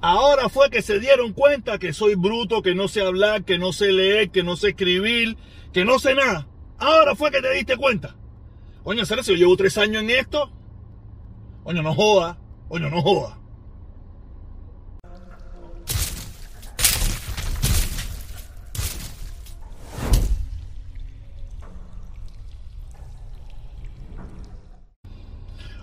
Ahora fue que se dieron cuenta que soy bruto, que no sé hablar, que no sé leer, que no sé escribir, que no sé nada. Ahora fue que te diste cuenta. Coño, si yo llevo tres años en esto. Coño, no joda. Coño, no joda.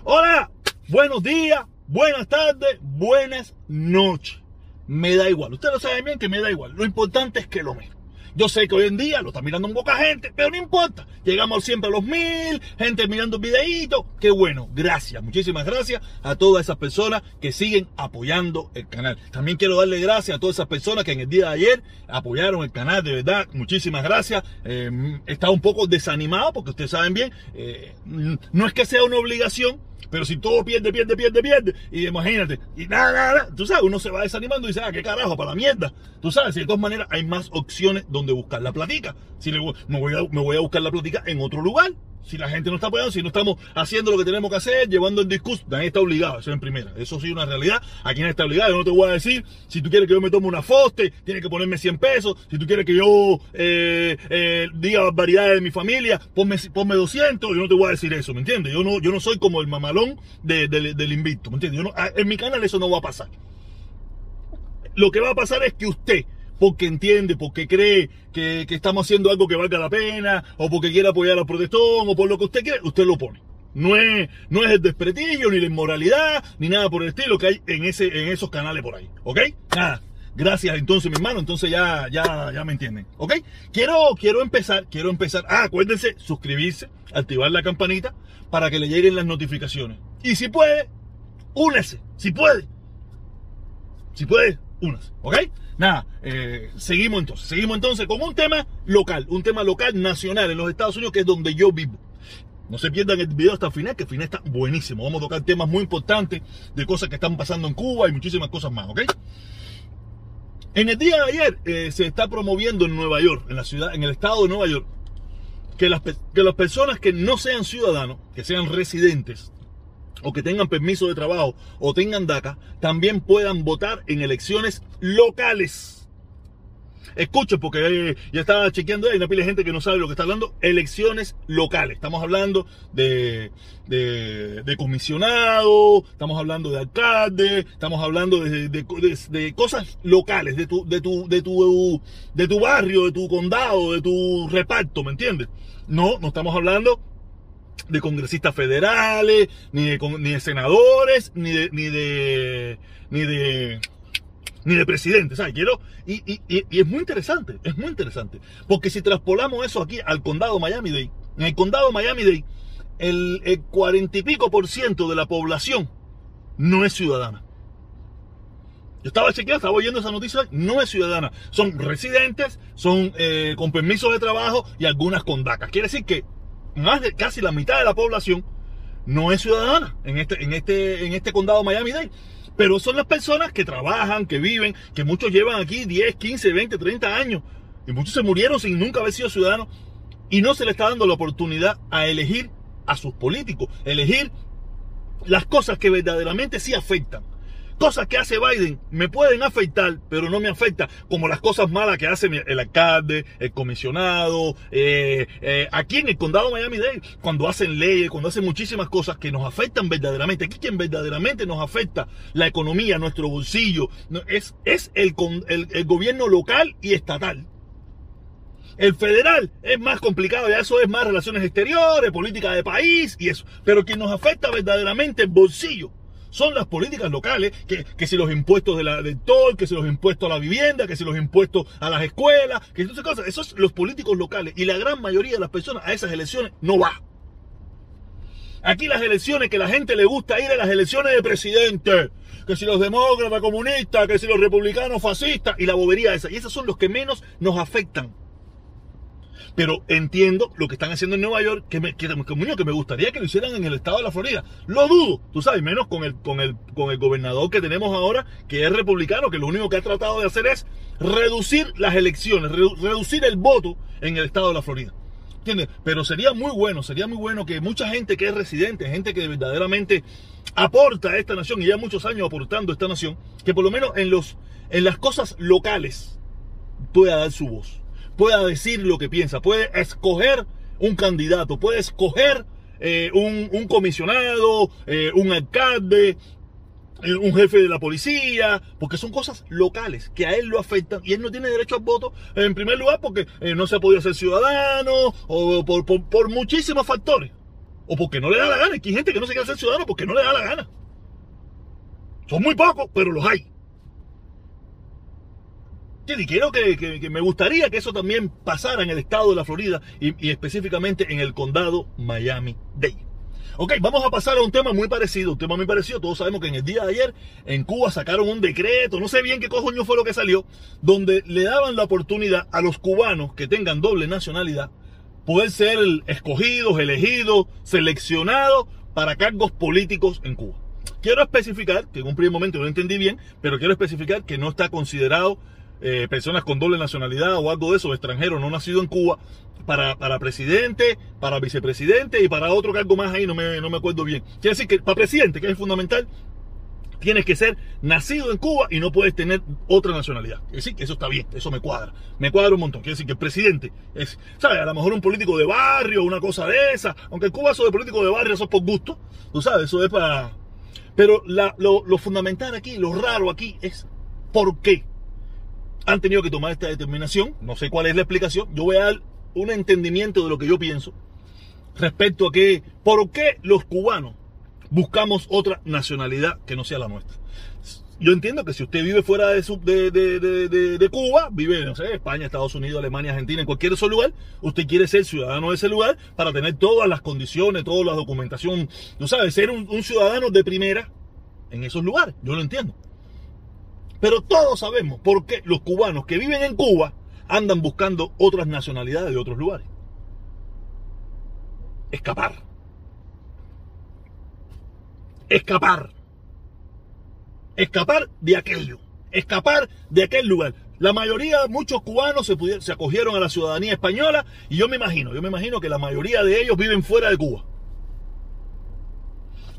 Hola, buenos días, buenas tardes, buenas noches. Me da igual, ustedes lo saben bien que me da igual. Lo importante es que lo miren. Yo sé que hoy en día lo está mirando un poca gente, pero no importa. Llegamos siempre a los mil, gente mirando videitos. Qué bueno, gracias, muchísimas gracias a todas esas personas que siguen apoyando el canal. También quiero darle gracias a todas esas personas que en el día de ayer apoyaron el canal, de verdad, muchísimas gracias. Eh, he estado un poco desanimado porque ustedes saben bien, eh, no es que sea una obligación, pero si todo pierde, pierde, pierde, pierde, y imagínate, y nada, nada, tú sabes, uno se va desanimando y dice, ah, qué carajo, para la mierda. Tú sabes, y de todas maneras hay más opciones donde buscar la platica. Si me, voy a, me voy a buscar la platica en otro lugar si la gente no está apoyando, si no estamos haciendo lo que tenemos que hacer, llevando el discurso, nadie está obligado, eso en primera. Eso sí es una realidad. Aquí nadie está obligado. Yo no te voy a decir, si tú quieres que yo me tome una foste, tienes que ponerme 100 pesos. Si tú quieres que yo eh, eh, diga barbaridades de mi familia, ponme, ponme 200. Yo no te voy a decir eso, ¿me entiendes? Yo no, yo no soy como el mamalón del invicto, ¿me entiendes? En mi canal eso no va a pasar. Lo que va a pasar es que usted porque entiende, porque cree que, estamos haciendo algo que valga la pena, o porque quiere apoyar al protestón, o por lo que usted quiere, usted lo pone. No es, no es el desprestigio, ni la inmoralidad, ni nada por el estilo que hay en, ese, en esos canales por ahí. ¿Ok? Nada. Gracias entonces, mi hermano. Entonces ya, ya, ya me entienden. ¿Ok? Quiero, quiero empezar, quiero empezar. Ah, acuérdense, suscribirse, activar la campanita para que le lleguen las notificaciones. Y si puede, únese. Si puede. Si puede, únase. ¿Ok? Nada, eh, seguimos entonces, seguimos entonces con un tema local, un tema local nacional en los Estados Unidos, que es donde yo vivo. No se pierdan el video hasta el final, que el final está buenísimo. Vamos a tocar temas muy importantes de cosas que están pasando en Cuba y muchísimas cosas más, ¿ok? En el día de ayer eh, se está promoviendo en Nueva York, en la ciudad, en el estado de Nueva York, que las, que las personas que no sean ciudadanos, que sean residentes o que tengan permiso de trabajo o tengan DACA, también puedan votar en elecciones locales. Escuchen, porque ya estaba chequeando, hay una pila de gente que no sabe lo que está hablando. Elecciones locales. Estamos hablando de, de, comisionado, estamos hablando de alcalde, estamos hablando de, de, cosas locales, de tu, de, tu, de, tu, de tu barrio, de tu condado, de tu reparto, ¿me entiendes? No, no estamos hablando de congresistas federales, ni de, ni de senadores, ni de, ni de, ni de, ni de presidentes, ¿sabes? Quiero, y, y, y, es muy interesante, es muy interesante, porque si traspolamos eso aquí al condado Miami-Dade, en el condado Miami-Dade, el cuarenta y pico por ciento de la población no es ciudadana. Yo estaba chequeando, estaba oyendo esa noticia, no es ciudadana. Son residentes, son eh, con permisos de trabajo y algunas con DACA. Quiere decir que más de casi la mitad de la población no es ciudadana en este, en este, en este condado Miami-Dade. Pero son las personas que trabajan, que viven, que muchos llevan aquí 10, 15, 20, 30 años. Y muchos se murieron sin nunca haber sido ciudadanos. Y no se le está dando la oportunidad a elegir a sus políticos, elegir las cosas que verdaderamente sí afectan. Cosas que hace Biden me pueden afectar, pero no me afecta como las cosas malas que hace el alcalde, el comisionado, eh, eh, aquí en el condado Miami-Dade, cuando hacen leyes, cuando hacen muchísimas cosas que nos afectan verdaderamente. Aquí quien verdaderamente nos afecta la economía, nuestro bolsillo, es, es el, el, el gobierno local y estatal. El federal es más complicado, ya eso es más relaciones exteriores, política de país y eso. Pero quien nos afecta verdaderamente el bolsillo son las políticas locales, que, que si los impuestos de la, del toll, que si los impuestos a la vivienda, que si los impuestos a las escuelas, que esas cosas, esos son los políticos locales. Y la gran mayoría de las personas a esas elecciones no va. Aquí las elecciones que la gente le gusta ir a las elecciones de presidente, que si los demócratas comunistas, que si los republicanos fascistas y la bobería esa. Y esos son los que menos nos afectan. Pero entiendo lo que están haciendo en Nueva York, que me, que, que me gustaría que lo hicieran en el estado de la Florida. Lo dudo, tú sabes, menos con el, con el, con el gobernador que tenemos ahora, que es republicano, que lo único que ha tratado de hacer es reducir las elecciones, reducir el voto en el estado de la Florida. ¿Entiendes? Pero sería muy bueno, sería muy bueno que mucha gente que es residente, gente que verdaderamente aporta a esta nación y ya muchos años aportando a esta nación, que por lo menos en, los, en las cosas locales pueda dar su voz, pueda decir lo que piensa, puede escoger un candidato, puede escoger eh, un, comisionado, eh, un alcalde, eh, un jefe de la policía, porque son cosas locales que a él lo afectan y él no tiene derecho al voto, en primer lugar porque no se ha podido ser ciudadano o por, por, muchísimos factores, o porque no le da la gana. Hay gente que no se quiere ser ciudadano porque no le da la gana. Son muy pocos, pero los hay. Y quiero que, me gustaría que eso también pasara en el estado de la Florida y, específicamente en el condado Miami-Dade. Ok, vamos a pasar a un tema muy parecido, un tema muy parecido. Todos sabemos que en el día de ayer en Cuba sacaron un decreto, no sé bien qué cojoño fue lo que salió, donde le daban la oportunidad a los cubanos que tengan doble nacionalidad poder ser escogidos, elegidos, seleccionados para cargos políticos en Cuba. Quiero especificar, que en un primer momento no entendí bien, pero quiero especificar que no está considerado eh, personas con doble nacionalidad o algo de eso, extranjero no nacido en Cuba, para, para, presidente, para vicepresidente y para otro cargo más ahí, no me, no me acuerdo bien. Quiere decir que para presidente, que es fundamental, tienes que ser nacido en Cuba y no puedes tener otra nacionalidad. Quiere decir que eso está bien, eso me cuadra. Me cuadra un montón. Quiere decir que el presidente es, ¿sabes? A lo mejor un político de barrio, una cosa de esa. Aunque en Cuba eso de político de barrio, eso es por gusto. Tú sabes, eso es para... Pero lo, lo fundamental aquí, lo raro aquí es ¿por qué? Han tenido que tomar esta determinación. No sé cuál es la explicación. Yo voy a dar un entendimiento de lo que yo pienso respecto a que, ¿por qué los cubanos buscamos otra nacionalidad que no sea la nuestra? Yo entiendo que si usted vive fuera de, de, de, Cuba, vive, no sé, España, Estados Unidos, Alemania, Argentina, en cualquier otro lugar, usted quiere ser ciudadano de ese lugar para tener todas las condiciones, toda la documentación, no sabe, ser un ciudadano de primera en esos lugares. Yo lo entiendo. Pero todos sabemos por qué los cubanos que viven en Cuba andan buscando otras nacionalidades de otros lugares. Escapar. Escapar. Escapar de aquello. Escapar de aquel lugar. La mayoría, muchos cubanos se, se acogieron a la ciudadanía española y yo me imagino, yo me imagino que la mayoría de ellos viven fuera de Cuba.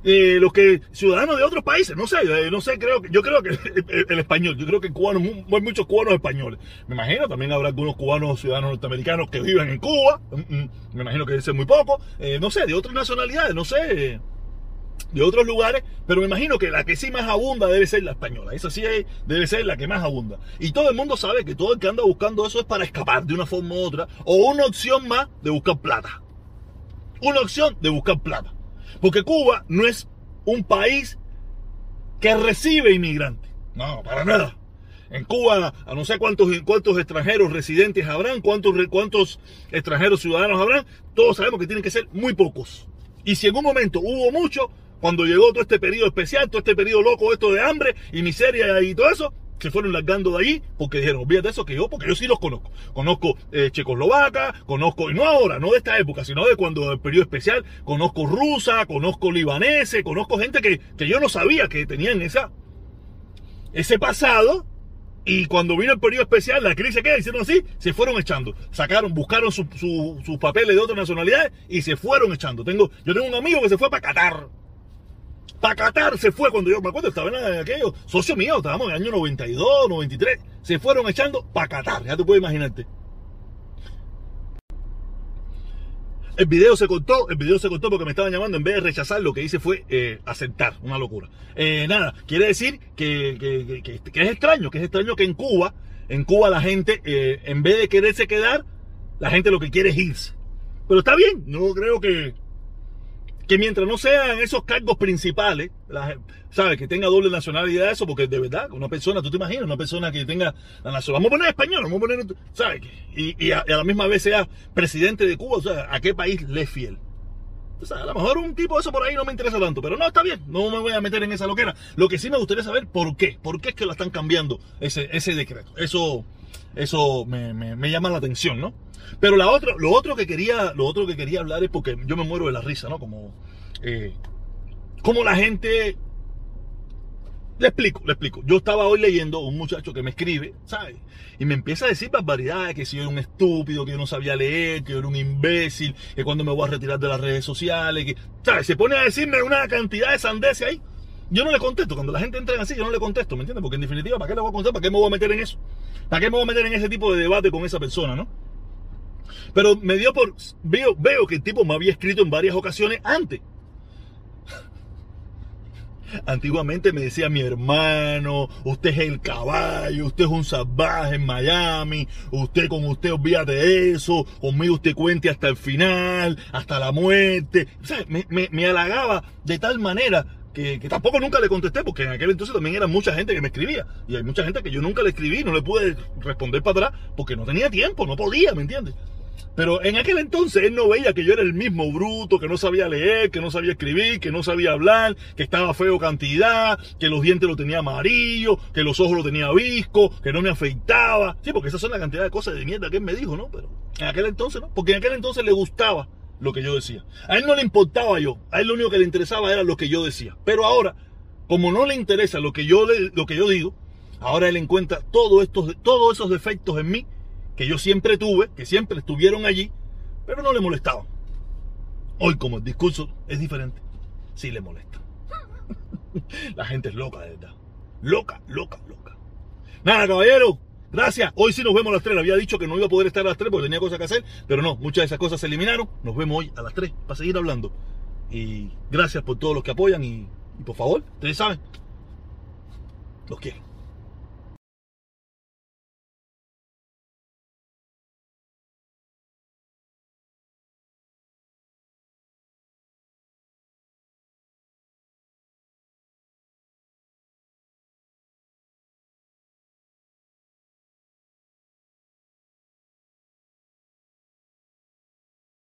Eh, los que ciudadanos de otros países, no sé, eh, no sé, creo que, yo creo que el, español, yo creo que cubanos, hay muchos cubanos españoles. Me imagino, también habrá algunos cubanos ciudadanos norteamericanos que viven en Cuba, mm, mm, me imagino que debe ser muy poco, eh, no sé, de otras nacionalidades, no sé, de otros lugares, pero me imagino que la que sí más abunda debe ser la española, esa sí debe ser la que más abunda. Y todo el mundo sabe que todo el que anda buscando eso es para escapar de una forma u otra, o una opción más de buscar plata. Una opción de buscar plata. Porque Cuba no es un país que recibe inmigrantes. No, para nada. En Cuba, a no sé cuántos, cuántos extranjeros residentes habrán, cuántos, cuántos extranjeros ciudadanos habrán, todos sabemos que tienen que ser muy pocos. Y si en un momento hubo mucho, cuando llegó todo este periodo especial, todo este periodo loco, esto de hambre y miseria y todo eso, se fueron largando de allí porque dijeron, olvídate de eso que yo, porque yo sí los conozco. Conozco eh, Checoslovaca, conozco, y no ahora, no de esta época, sino de cuando el periodo especial, conozco rusa, conozco libaneses, conozco gente que, yo no sabía que tenían esa, ese pasado. Y cuando vino el periodo especial, la crisis que hicieron así, se fueron echando. Sacaron, buscaron sus papeles de otras nacionalidades y se fueron echando. Tengo, yo tengo un amigo que se fue para Qatar para Qatar se fue cuando yo me acuerdo, estaba en aquello, socio mío, estábamos en el año 92, 93, se fueron echando para Qatar, ya te puedes imaginarte. El video se cortó, el video se cortó porque me estaban llamando, en vez de rechazar, lo que hice fue eh, aceptar, una locura. Eh, nada, quiere decir que, que, es extraño, que es extraño que en Cuba, en Cuba la gente, eh, en vez de quererse quedar, la gente lo que quiere es irse. Pero está bien, no creo que, que mientras no sean esos cargos principales, ¿sabes? Que tenga doble nacionalidad, eso, porque de verdad, una persona, tú te imaginas, una persona que tenga la nacionalidad, vamos a poner español, vamos a poner, ¿sabes? Y, a, la misma vez sea presidente de Cuba, o sea, ¿a qué país le es fiel? O sea, a lo mejor un tipo de eso por ahí no me interesa tanto, pero no, está bien, no me voy a meter en esa loquera. Lo que sí me gustaría saber, ¿por qué? ¿Por qué es que lo están cambiando ese decreto? Eso, eso me, me llama la atención, ¿no? Pero la otra, lo otro que quería, lo otro que quería hablar es porque yo me muero de la risa, ¿no? Como, eh, como la gente Le explico, le explico. Yo estaba hoy leyendo un muchacho que me escribe, ¿sabes? Y me empieza a decir barbaridades, que si yo era un estúpido, que yo no sabía leer, que yo era un imbécil, que cuando me voy a retirar de las redes sociales, que, ¿sabes? Se pone a decirme una cantidad de sandeces ahí. Yo no le contesto. Cuando la gente entra así, yo no le contesto, ¿me entiendes? Porque en definitiva, ¿para qué le voy a contestar? ¿Para qué me voy a meter en eso? ¿Para qué me voy a meter en ese tipo de debate con esa persona, no? Pero me dio por. Veo, veo que el tipo me había escrito en varias ocasiones antes. Antiguamente me decía mi hermano, usted es el caballo, usted es un salvaje en Miami, usted con usted olvídate de eso, conmigo usted cuente hasta el final, hasta la muerte. O sea, me, halagaba de tal manera que, que, tampoco nunca le contesté, porque en aquel entonces también era mucha gente que me escribía. Y hay mucha gente que yo nunca le escribí, no le pude responder para atrás, porque no tenía tiempo, no podía, ¿me entiendes? Pero en aquel entonces él no veía que yo era el mismo bruto, que no sabía leer, que no sabía escribir, que no sabía hablar, que estaba feo cantidad, que los dientes lo tenía amarillo, que los ojos lo tenía visco, que no me afeitaba. Sí, porque esas son la cantidad de cosas de mierda que él me dijo, ¿no? Pero en aquel entonces no, porque en aquel entonces le gustaba lo que yo decía. A él no le importaba yo, a él lo único que le interesaba era lo que yo decía. Pero ahora, como no le interesa lo que yo, le, lo que yo digo, ahora él encuentra todos, estos, todos esos defectos en mí que yo siempre tuve, que siempre estuvieron allí, pero no le molestaban. Hoy como el discurso es diferente, sí le molesta. La gente es loca, de verdad. Loca, loca, loca. Nada, caballero. Gracias. Hoy sí nos vemos a las 3. Le había dicho que no iba a poder estar a las 3 porque tenía cosas que hacer, pero no, muchas de esas cosas se eliminaron. Nos vemos hoy a las 3 para seguir hablando. Y gracias por todos los que apoyan y, y por favor, ustedes saben, los quiero.